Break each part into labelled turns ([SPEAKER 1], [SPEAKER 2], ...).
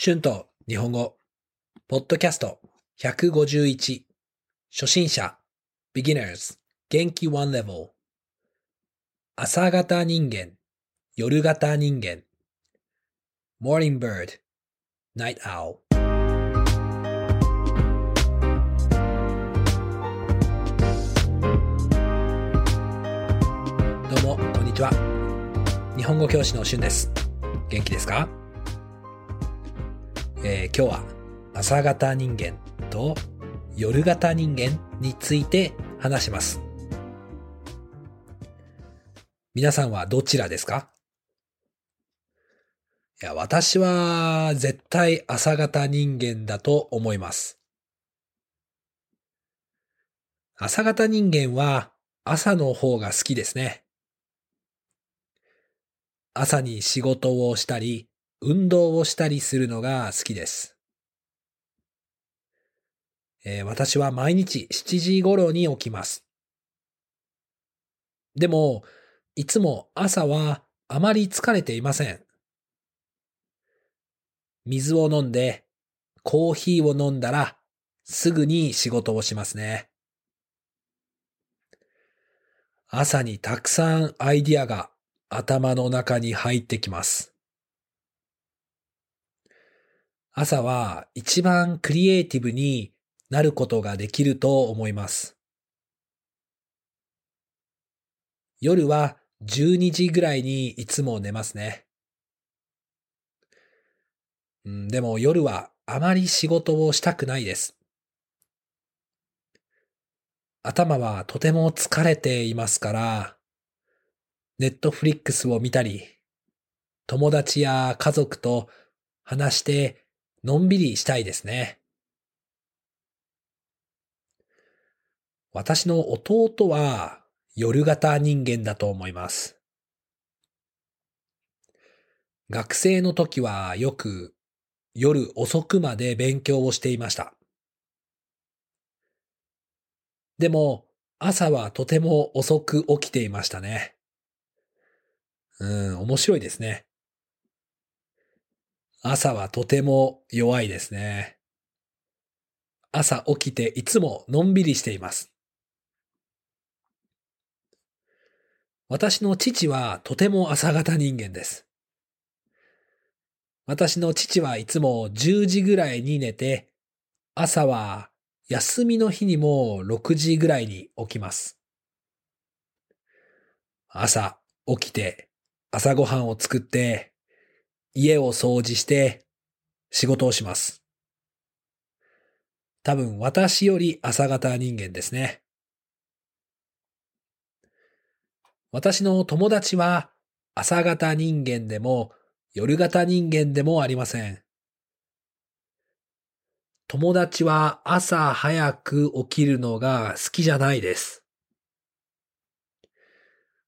[SPEAKER 1] 春と日本語、ポッドキャスト。151、初心者、beginners、元気 one level、朝型人間、夜型人間、morning bird、night owl。どうも、こんにちは。日本語教師のしゅんです。元気ですか？えー今日は朝型人間と夜型人間について話します。皆さんはどちらですか？いや、私は絶対朝型人間だと思います。朝型人間は朝の方が好きですね。朝に仕事をしたり、運動をしたりするのが好きです。えー私は毎日7時頃に起きます。でも、いつも朝はあまり疲れていません。水を飲んで、コーヒーを飲んだら、すぐに仕事をしますね。朝にたくさんアイディアが頭の中に入ってきます。朝は一番クリエイティブになることができると思います。夜は12時ぐらいにいつも寝ますね。うん、でも夜はあまり仕事をしたくないです。頭はとても疲れていますから、ネットフリックスを見たり、友達や家族と話してのんびりしたいですね。私の弟は夜型人間だと思います。学生の時はよく夜遅くまで勉強をしていました。でも朝はとても遅く起きていましたね。うん、面白いですね。朝はとても弱いですね。朝起きていつものんびりしています。私の父はとても朝型人間です。私の父はいつも10時ぐらいに寝て、朝は休みの日にも6時ぐらいに起きます。朝起きて朝ごはんを作って、家を掃除して仕事をします。多分私より朝型人間ですね。私の友達は朝型人間でも夜型人間でもありません。友達は朝早く起きるのが好きじゃないです。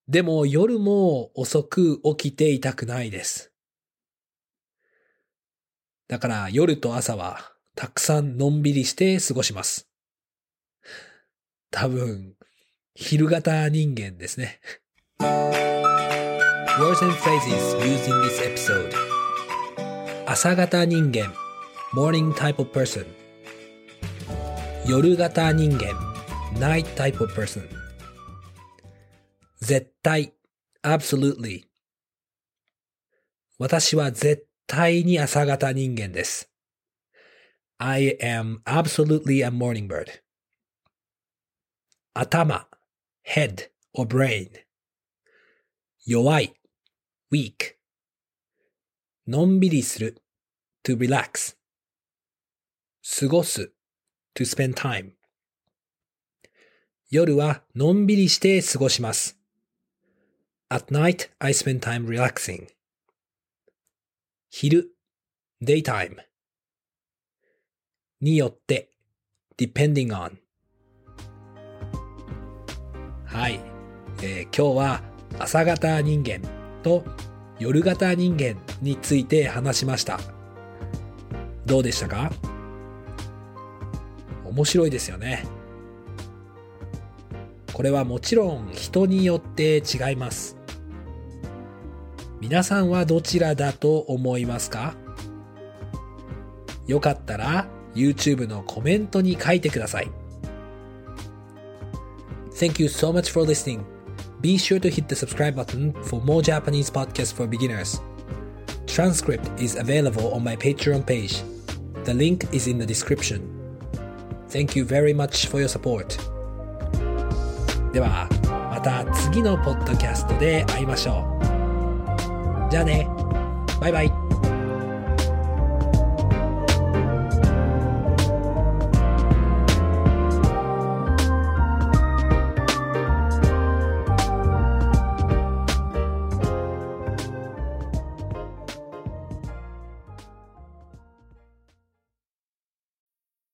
[SPEAKER 1] でも夜も遅く起きていたくないです。だから夜と朝はたくさんのんびりして過ごします。多分、昼型人間ですね。Words and phrases used in this episode 朝型人間 morning type of person 夜型人間 night type of person 絶対 absolutely 私は絶対に朝型人間です。I am absolutely a morning bird. 頭 head or brain 弱い weak のんびりする to relax 過ごす to spend time 夜はのんびりして過ごします。At night, I spend time relaxing. 昼 daytime によって depending on はい、えー今日は朝型人間と夜型人間について話しました。どうでしたか？面白いですよね。これはもちろん人によって違います。皆さんはどちらだと思いますかよかったら YouTube のコメントに書いてください。Thank you so much for listening. Be sure to hit the subscribe button for more Japanese podcasts for beginners. Transcript is available on my Patreon page. The link is in the description. Thank you very much for your support. では、また次のポッドキャストで会いましょう。じゃあね。バイバイ。